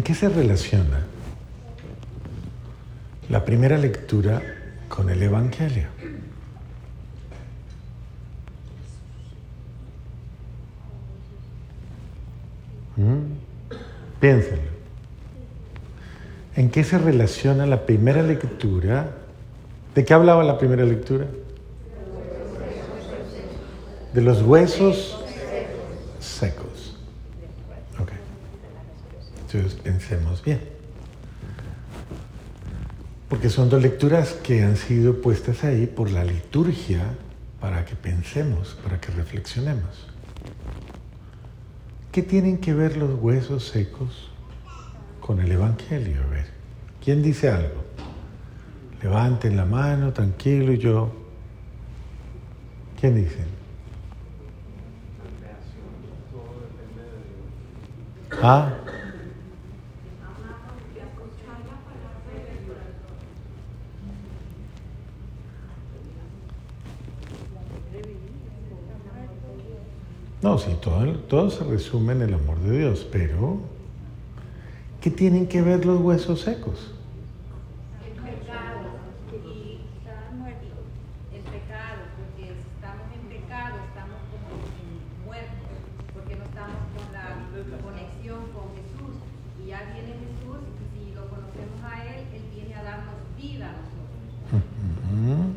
¿En qué se relaciona la primera lectura con el Evangelio? ¿Mm? Piénsenlo. ¿En qué se relaciona la primera lectura? ¿De qué hablaba la primera lectura? De los huesos secos. Ok. Entonces pensemos bien. Porque son dos lecturas que han sido puestas ahí por la liturgia para que pensemos, para que reflexionemos. ¿Qué tienen que ver los huesos secos con el Evangelio? A ver, ¿quién dice algo? Levanten la mano, tranquilo, y yo. ¿Quién dice? Ah. No, sí, todo, todo se resume en el amor de Dios, pero ¿qué tienen que ver los huesos secos? El pecado. Y está muerto. El pecado, porque estamos en pecado, estamos como muertos, porque no estamos con la conexión con Jesús. Y ya viene Jesús, si lo conocemos a Él, Él viene a darnos vida a nosotros.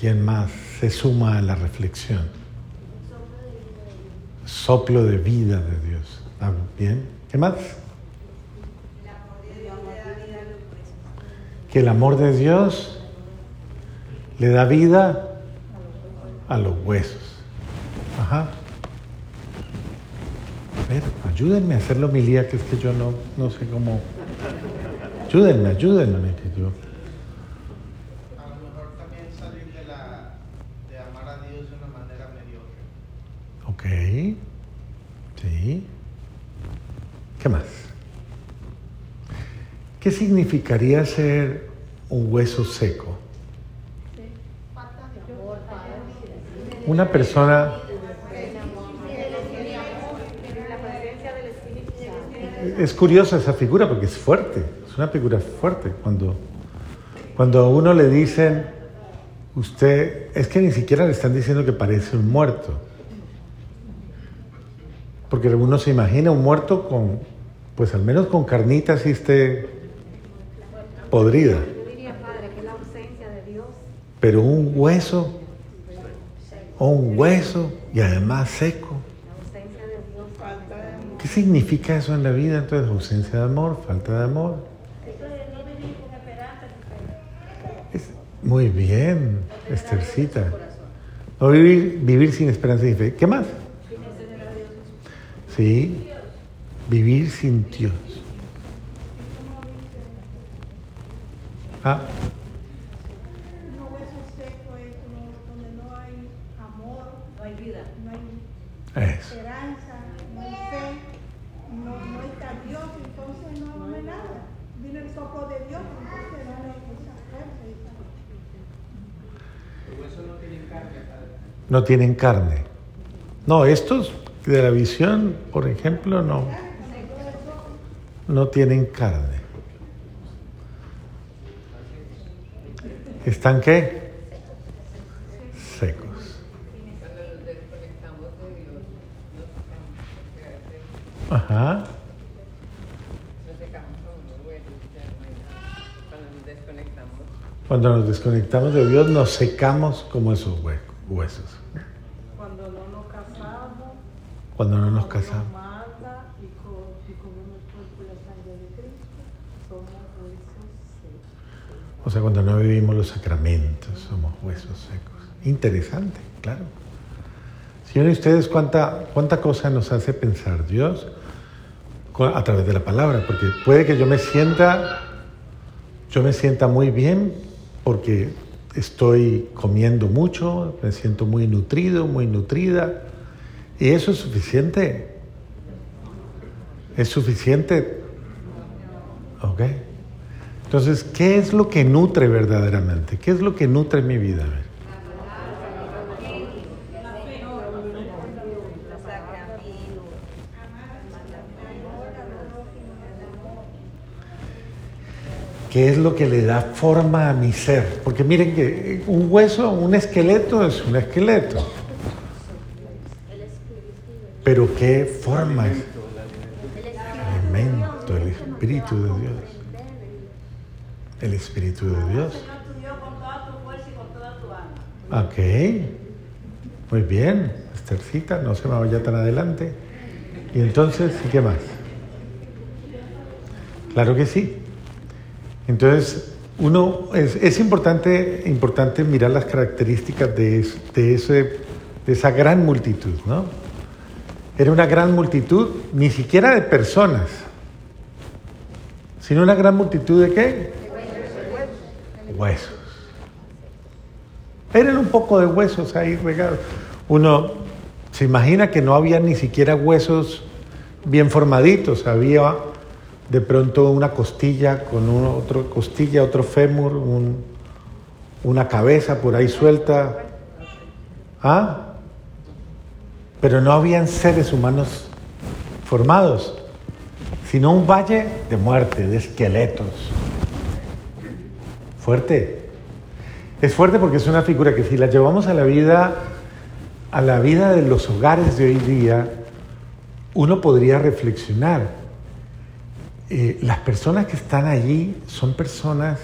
¿Quién más se suma a la reflexión? Soplo de vida de Dios. ¿Está bien? ¿Qué más? Que el amor de Dios le da vida a los huesos. Ajá. A ver, ayúdenme a hacer la homilía, que es que yo no, no sé cómo. Ayúdenme, ayúdenme, que yo. A Sí. ¿Qué más? ¿Qué significaría ser un hueso seco? Una persona... Es curiosa esa figura porque es fuerte, es una figura fuerte. Cuando, cuando a uno le dicen, usted, es que ni siquiera le están diciendo que parece un muerto. Porque uno se imagina un muerto con, pues al menos con carnita así esté podrida. Pero un hueso, o un hueso y además seco. ¿Qué significa eso en la vida? Entonces, ausencia de amor, falta de amor. Es- muy bien, Estercita. No vivir, vivir sin esperanza y fe. ¿Qué más? Sí, vivir sin Dios. Ah. No tienen carne. No, estos de la visión, por ejemplo, no, no tienen carne. ¿Están qué? Secos. Ajá. Cuando nos desconectamos, de Dios, nos secamos como esos hue- huesos. Cuando no nos casamos, Cuando no nos cuando casamos. mata y, co- y comemos el cuerpo y la sangre de Cristo, somos huesos secos. O sea, cuando no vivimos los sacramentos, somos huesos secos. Interesante, claro. Si ven ustedes cuánta, cuánta cosa nos hace pensar Dios a través de la palabra, porque puede que yo me sienta, yo me sienta muy bien porque estoy comiendo mucho, me siento muy nutrido, muy nutrida, y eso es suficiente. Es suficiente. ¿Ok? Entonces, ¿qué es lo que nutre verdaderamente? ¿Qué es lo que nutre mi vida? ¿Qué es lo que le da forma a mi ser? Porque miren que un hueso, un esqueleto es un esqueleto. ¿Qué forma es? Elemento, el Espíritu de Dios. El Espíritu de Dios. Ok. Muy bien. Esthercita, no se me vaya tan adelante. Y entonces, ¿y qué más? Claro que sí. Entonces, uno es, es importante, importante mirar las características de, de ese, de esa gran multitud, ¿no? Era una gran multitud, ni siquiera de personas, sino una gran multitud de qué? Huesos. Eran un poco de huesos ahí regados. Uno se imagina que no había ni siquiera huesos bien formaditos, había de pronto una costilla con otro costilla, otro fémur, un- una cabeza por ahí suelta. ¿Ah? Pero no habían seres humanos formados, sino un valle de muerte, de esqueletos. Fuerte. Es fuerte porque es una figura que si la llevamos a la vida, a la vida de los hogares de hoy día, uno podría reflexionar. Eh, las personas que están allí son personas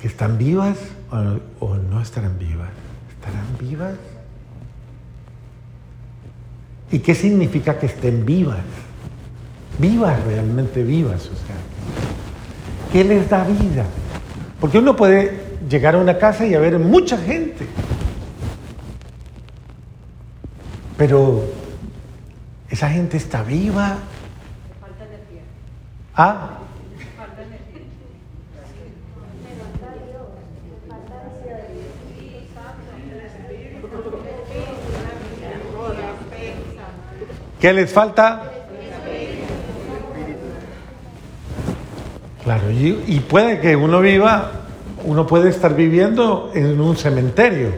que están vivas o, o no estarán vivas. ¿Estarán vivas? ¿Y qué significa que estén vivas? Vivas, realmente vivas, o sea. ¿Qué les da vida? Porque uno puede llegar a una casa y haber mucha gente. Pero esa gente está viva. Ah, ¿qué les falta? Claro, y, puede que uno viva, uno puede estar viviendo en un cementerio.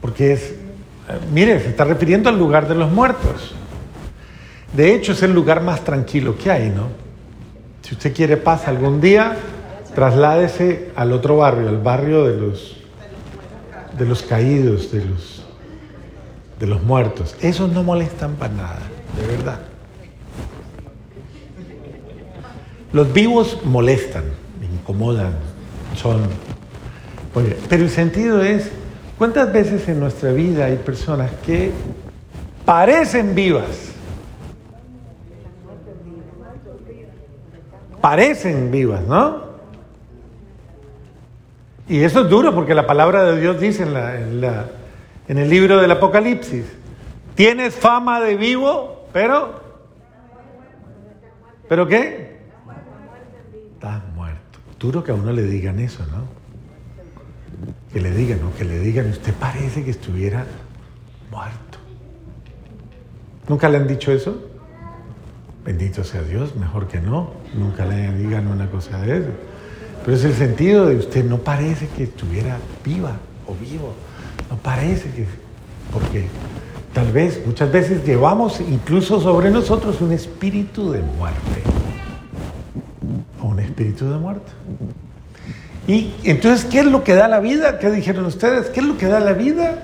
Porque es, eh, mire, se está refiriendo al lugar de los muertos. De hecho, es el lugar más tranquilo que hay, ¿no? Si usted quiere paz algún día, trasládese al otro barrio, al barrio de los, de los caídos, de los, de los muertos. Esos no molestan para nada, de verdad. Los vivos molestan, incomodan, son... Pero el sentido es, ¿cuántas veces en nuestra vida hay personas que parecen vivas? Parecen vivas, ¿no? Y eso es duro porque la palabra de Dios dice en, la, en, la, en el libro del Apocalipsis, tienes fama de vivo, pero... ¿Pero qué? Estás muerto. Duro que a uno le digan eso, ¿no? Que le digan, ¿no? Que le digan, usted parece que estuviera muerto. ¿Nunca le han dicho eso? Bendito sea Dios, mejor que no. Nunca le digan una cosa de eso. Pero es el sentido de usted no parece que estuviera viva o vivo. No parece que... Porque tal vez, muchas veces llevamos incluso sobre nosotros un espíritu de muerte. O un espíritu de muerte. Y entonces, ¿qué es lo que da la vida? ¿Qué dijeron ustedes? ¿Qué es lo que da la vida?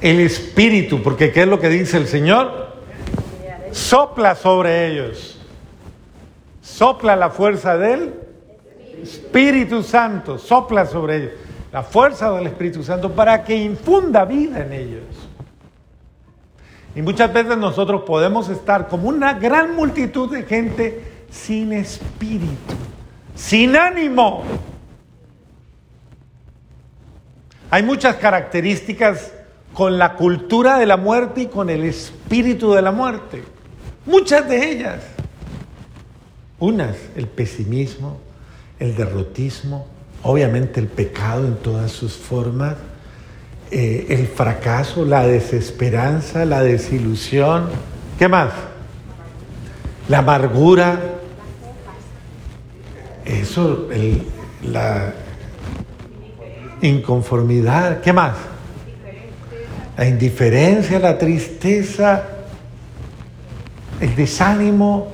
El espíritu, porque ¿qué es lo que dice el Señor? Sopla sobre ellos. Sopla la fuerza del Espíritu Santo, sopla sobre ellos. La fuerza del Espíritu Santo para que infunda vida en ellos. Y muchas veces nosotros podemos estar como una gran multitud de gente sin espíritu, sin ánimo. Hay muchas características con la cultura de la muerte y con el espíritu de la muerte. Muchas de ellas. Unas, el pesimismo, el derrotismo, obviamente el pecado en todas sus formas, eh, el fracaso, la desesperanza, la desilusión. ¿Qué más? La amargura. Eso, el, la inconformidad. ¿Qué más? la indiferencia, la tristeza, el desánimo,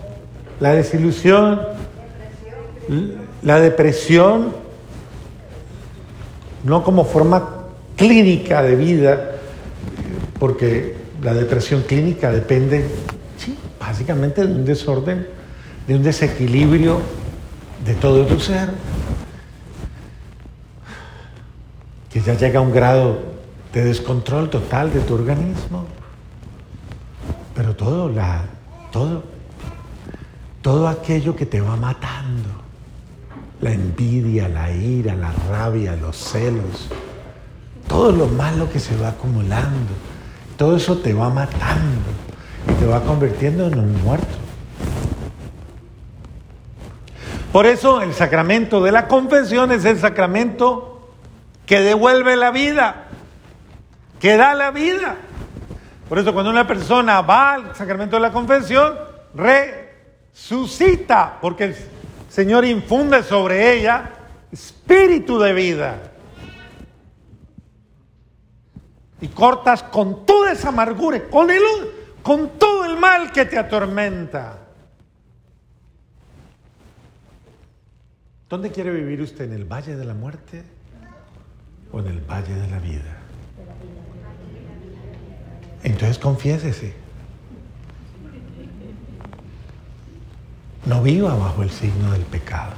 la desilusión, la depresión, no como forma clínica de vida, porque la depresión clínica depende, sí, básicamente de un desorden, de un desequilibrio de todo tu ser, que ya llega a un grado de descontrol total de tu organismo. Pero todo, la, todo, todo aquello que te va matando, la envidia, la ira, la rabia, los celos, todo lo malo que se va acumulando, todo eso te va matando y te va convirtiendo en un muerto. Por eso el sacramento de la confesión es el sacramento que devuelve la vida, que da la vida. Por eso cuando una persona va al sacramento de la confesión, resucita, porque el Señor infunde sobre ella espíritu de vida. Y cortas con toda esa amargura, con, el, con todo el mal que te atormenta. ¿Dónde quiere vivir usted? ¿En el valle de la muerte o en el valle de la vida? Entonces confiésese. No viva bajo el signo del pecado.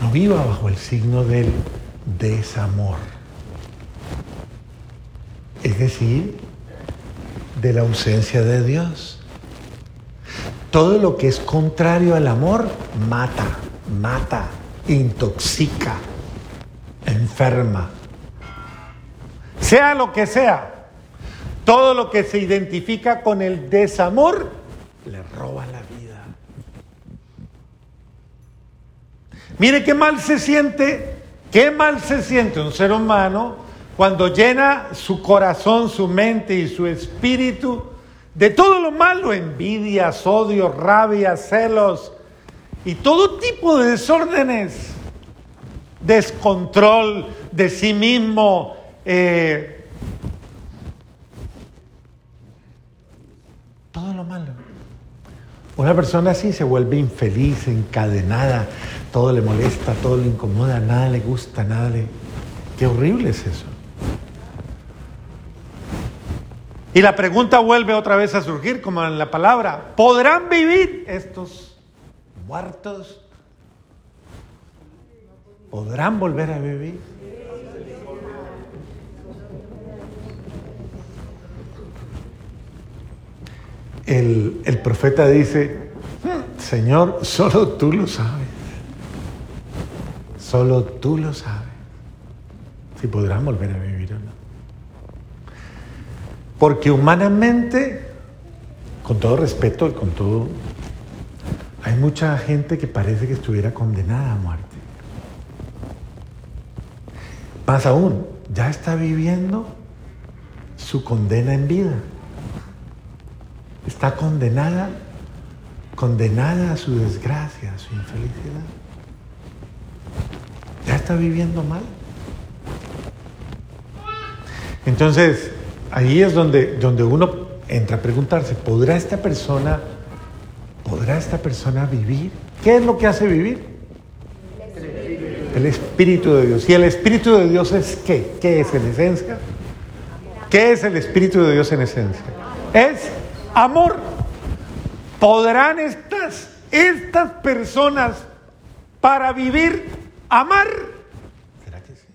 No viva bajo el signo del desamor. Es decir, de la ausencia de Dios. Todo lo que es contrario al amor mata, mata, intoxica, enferma. Sea lo que sea, todo lo que se identifica con el desamor le roba la vida. Mire qué mal se siente, qué mal se siente un ser humano cuando llena su corazón, su mente y su espíritu de todo lo malo, envidias, odio, rabia, celos y todo tipo de desórdenes, descontrol de sí mismo, eh, todo lo malo. Una persona así se vuelve infeliz, encadenada, todo le molesta, todo le incomoda, nada le gusta, nada le... Qué horrible es eso. Y la pregunta vuelve otra vez a surgir, como en la palabra, ¿podrán vivir estos muertos? ¿Podrán volver a vivir? El, profeta dice, Señor, solo tú lo sabes. Solo tú lo sabes. Si podrán volver a vivir o no. Porque humanamente, con todo respeto y con todo, hay mucha gente que parece que estuviera condenada a muerte. Más aún, ya está viviendo su condena en vida está condenada, condenada a su desgracia, a su infelicidad. Ya está viviendo mal. Entonces, ahí es donde, donde uno entra a preguntarse, ¿podrá esta persona, podrá esta persona vivir? ¿Qué es lo que hace vivir? El Espíritu de Dios. ¿Y el Espíritu de Dios es qué? ¿Qué es en esencia? ¿Qué es el Espíritu de Dios en esencia? Es amor. ¿Podrán estas, estas personas para vivir amar? ¿Será que sí?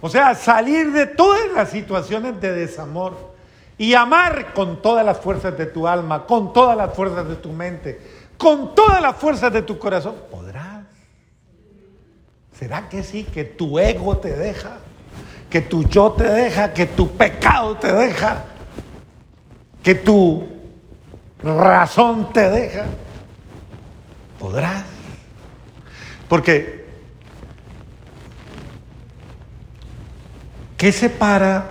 O sea, salir de todas las situaciones de desamor y amar con todas las fuerzas de tu alma, con todas las fuerzas de tu mente, con todas las fuerzas de tu corazón. ¿Podrás? ¿Será que sí? Que tu ego te deja, que tu yo te deja, que tu pecado te deja, que tu razón te deja, podrás. Porque, ¿qué separa,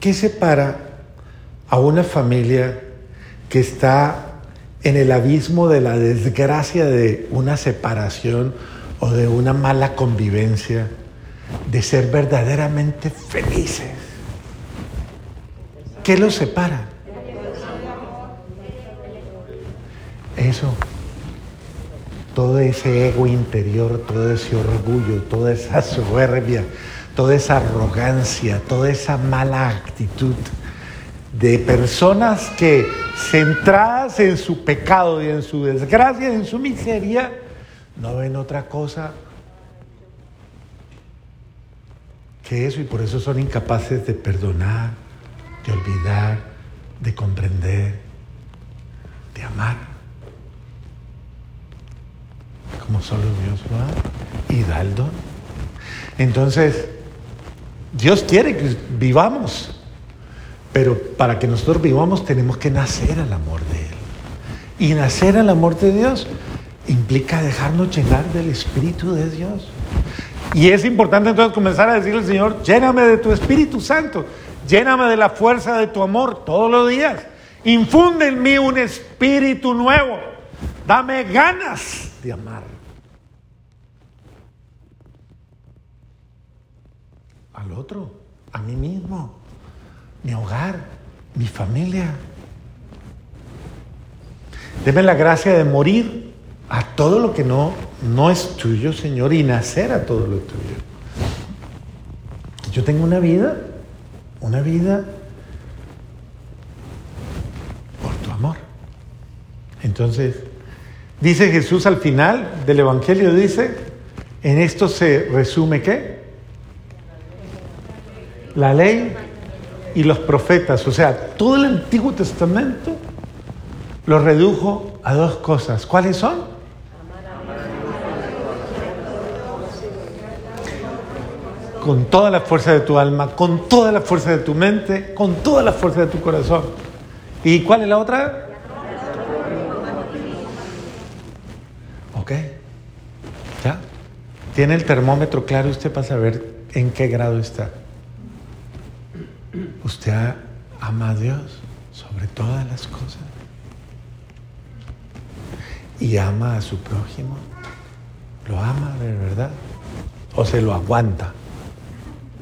qué separa a una familia que está en el abismo de la desgracia de una separación o de una mala convivencia de ser verdaderamente felices. ¿Qué los separa? Eso. Todo ese ego interior, todo ese orgullo, toda esa soberbia, toda esa arrogancia, toda esa mala actitud de personas que centradas en su pecado y en su desgracia en su miseria, no ven otra cosa que eso y por eso son incapaces de perdonar, de olvidar, de comprender, de amar. Como solo Dios lo ama y da el don. Entonces, Dios quiere que vivamos, pero para que nosotros vivamos tenemos que nacer al amor de Él. Y nacer al amor de Dios implica dejarnos llenar del Espíritu de Dios. Y es importante entonces comenzar a decirle al Señor, lléname de tu Espíritu Santo, lléname de la fuerza de tu amor todos los días. Infunde en mí un espíritu nuevo. Dame ganas de amar. Al otro, a mí mismo, mi hogar, mi familia. Deme la gracia de morir a todo lo que no, no es tuyo, Señor, y nacer a todo lo tuyo. Yo tengo una vida, una vida por tu amor. Entonces, dice Jesús al final del Evangelio, dice, en esto se resume qué? La ley y los profetas, o sea, todo el Antiguo Testamento lo redujo a dos cosas. ¿Cuáles son? Con toda la fuerza de tu alma, con toda la fuerza de tu mente, con toda la fuerza de tu corazón. ¿Y cuál es la otra? ¿Ok? ¿Ya? ¿Tiene el termómetro claro usted para saber en qué grado está? ¿Usted ama a Dios sobre todas las cosas? ¿Y ama a su prójimo? ¿Lo ama de verdad? ¿O se lo aguanta?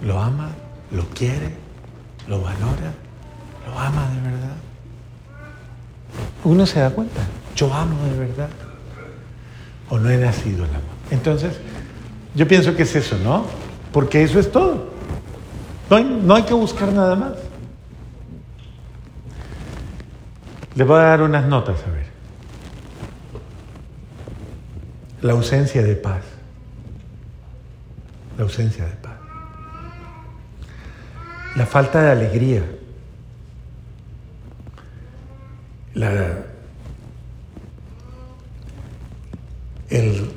Lo ama, lo quiere, lo valora, lo ama de verdad. Uno se da cuenta, yo amo de verdad o no he nacido el amor. Entonces, yo pienso que es eso, ¿no? Porque eso es todo. No hay, no hay que buscar nada más. Le voy a dar unas notas, a ver. La ausencia de paz. La ausencia de paz la falta de alegría, el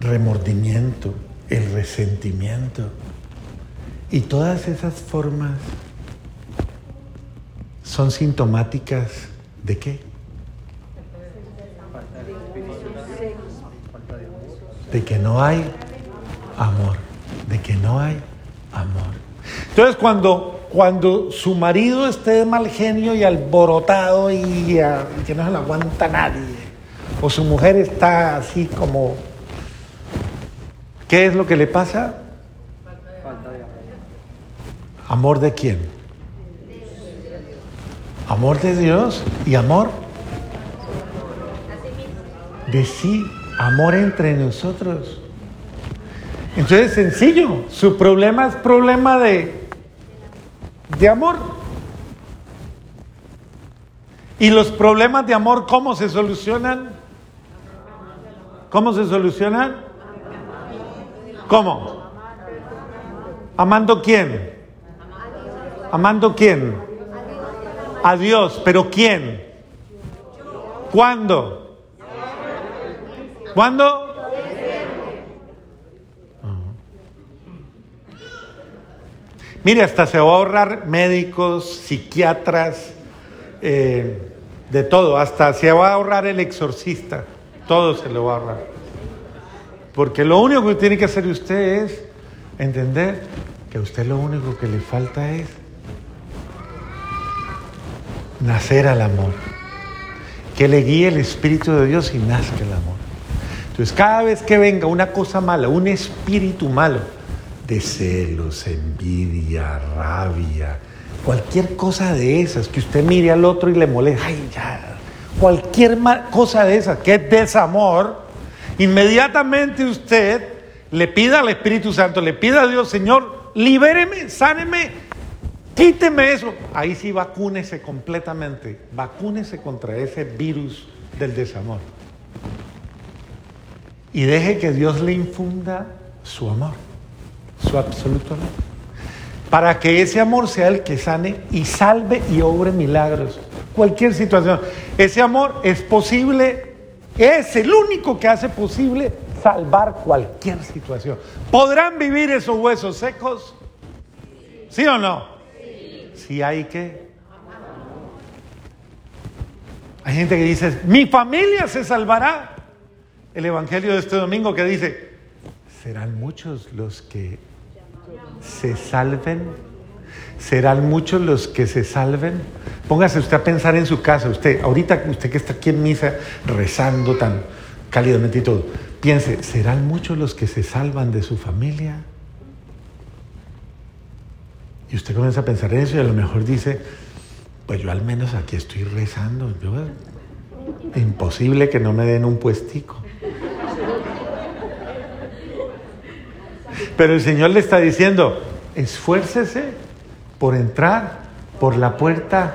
remordimiento, el resentimiento y todas esas formas son sintomáticas de qué? De que no hay amor, de que no hay amor. Entonces cuando cuando su marido esté de mal genio y alborotado y, que no se lo aguanta nadie, o su mujer está así como, ¿qué es lo que le pasa? ¿Amor de quién? Amor de Dios y amor de sí, amor entre nosotros. Entonces, sencillo, su problema es problema de de amor. ¿Y los problemas de amor cómo se solucionan? ¿Cómo se solucionan? ¿Cómo? ¿Amando quién? ¿Amando quién? A Dios, pero ¿quién? ¿Cuándo? ¿Cuándo? Mire, hasta se va a ahorrar médicos, psiquiatras, eh, de todo, hasta se va a ahorrar el exorcista, todo se lo va a ahorrar. Porque lo único que tiene que hacer usted es entender que a usted lo único que le falta es nacer al amor. Que le guíe el Espíritu de Dios y nazca el amor. Entonces, cada vez que venga una cosa mala, un espíritu malo, de celos, envidia, rabia, cualquier cosa de esas, que usted mire al otro y le molesta, ay, ya, cualquier cosa de esas, que es desamor, inmediatamente usted le pida al Espíritu Santo, le pida a Dios, Señor, libéreme, sáneme, quíteme eso. Ahí sí vacúnese completamente, vacúnese contra ese virus del desamor. Y deje que Dios le infunda su amor, su absoluto amor. Para que ese amor sea el que sane y salve y obre milagros. Cualquier situación. Ese amor es posible, es el único que hace posible salvar cualquier situación. ¿Podrán vivir esos huesos secos? ¿Sí o no? Sí hay que. Hay gente que dice, mi familia se salvará. El Evangelio de este domingo que dice, serán muchos los que se salven. Serán muchos los que se salven. Póngase usted a pensar en su casa, usted, ahorita usted que está aquí en misa rezando tan cálidamente y todo, piense, ¿serán muchos los que se salvan de su familia? Y usted comienza a pensar eso y a lo mejor dice, pues yo al menos aquí estoy rezando, yo, imposible que no me den un puestico. Pero el Señor le está diciendo, esfuércese por entrar por la puerta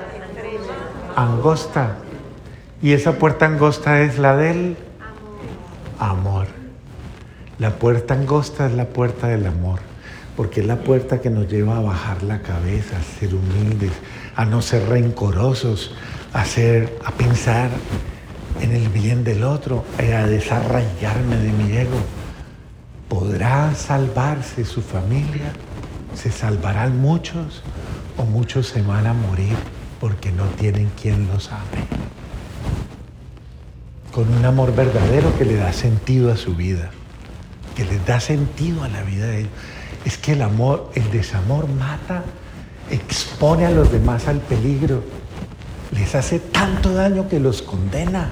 angosta. Y esa puerta angosta es la del amor. La puerta angosta es la puerta del amor, porque es la puerta que nos lleva a bajar la cabeza, a ser humildes, a no ser rencorosos, a, ser, a pensar en el bien del otro, a desarraigarme de mi ego. ¿Podrá salvarse su familia? ¿Se salvarán muchos? ¿O muchos se van a morir porque no tienen quien los ame? Con un amor verdadero que le da sentido a su vida, que les da sentido a la vida de ellos. Es que el amor, el desamor mata, expone a los demás al peligro, les hace tanto daño que los condena.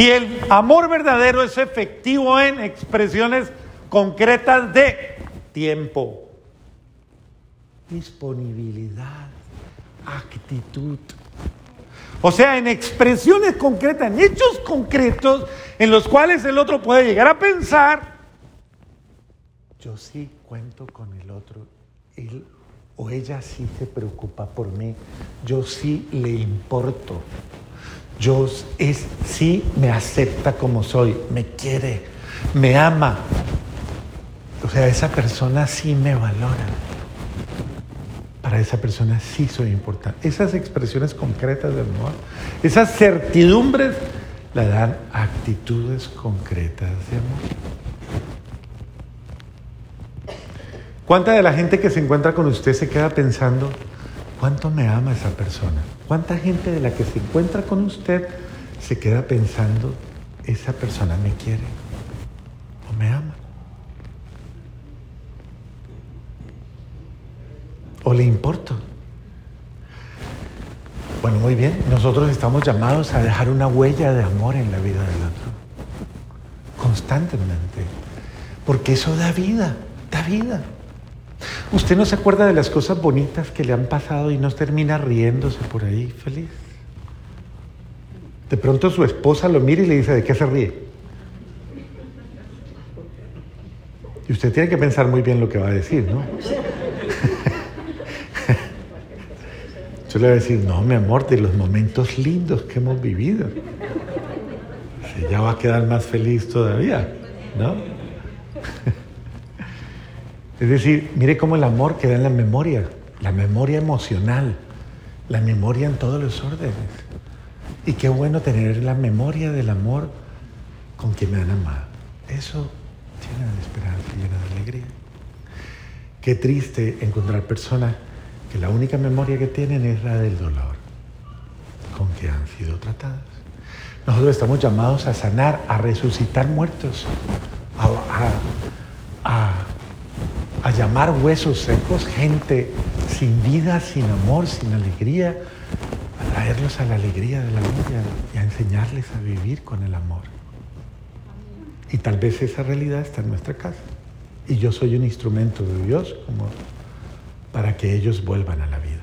Y el amor verdadero es efectivo en expresiones concretas de tiempo, disponibilidad, actitud. O sea, en expresiones concretas, en hechos concretos en los cuales el otro puede llegar a pensar, yo sí cuento con el otro, él o ella sí se preocupa por mí, yo sí le importo. Yo es, sí me acepta como soy, me quiere, me ama. O sea, esa persona sí me valora. Para esa persona sí soy importante. Esas expresiones concretas de amor, esas certidumbres, la dan actitudes concretas de amor. ¿Cuánta de la gente que se encuentra con usted se queda pensando, ¿cuánto me ama esa persona? ¿Cuánta gente de la que se encuentra con usted se queda pensando, esa persona me quiere o me ama? ¿O le importo? Bueno, muy bien, nosotros estamos llamados a dejar una huella de amor en la vida del otro, constantemente, porque eso da vida, da vida. Usted no se acuerda de las cosas bonitas que le han pasado y no termina riéndose por ahí feliz. De pronto su esposa lo mira y le dice, ¿de qué se ríe? Y usted tiene que pensar muy bien lo que va a decir, ¿no? Yo le voy a decir, no, mi amor, de los momentos lindos que hemos vivido. Ya va a quedar más feliz todavía, ¿no? Es decir, mire cómo el amor queda en la memoria, la memoria emocional, la memoria en todos los órdenes. Y qué bueno tener la memoria del amor con quien me han amado. Eso llena de esperanza, llena de alegría. Qué triste encontrar personas que la única memoria que tienen es la del dolor con que han sido tratadas. Nosotros estamos llamados a sanar, a resucitar muertos, a, llamar huesos secos, gente sin vida, sin amor, sin alegría, a traerlos a la alegría del amor y a, y a, enseñarles a vivir con el amor. Y tal vez esa realidad está en nuestra casa y yo soy un instrumento de Dios como para que ellos vuelvan a la vida.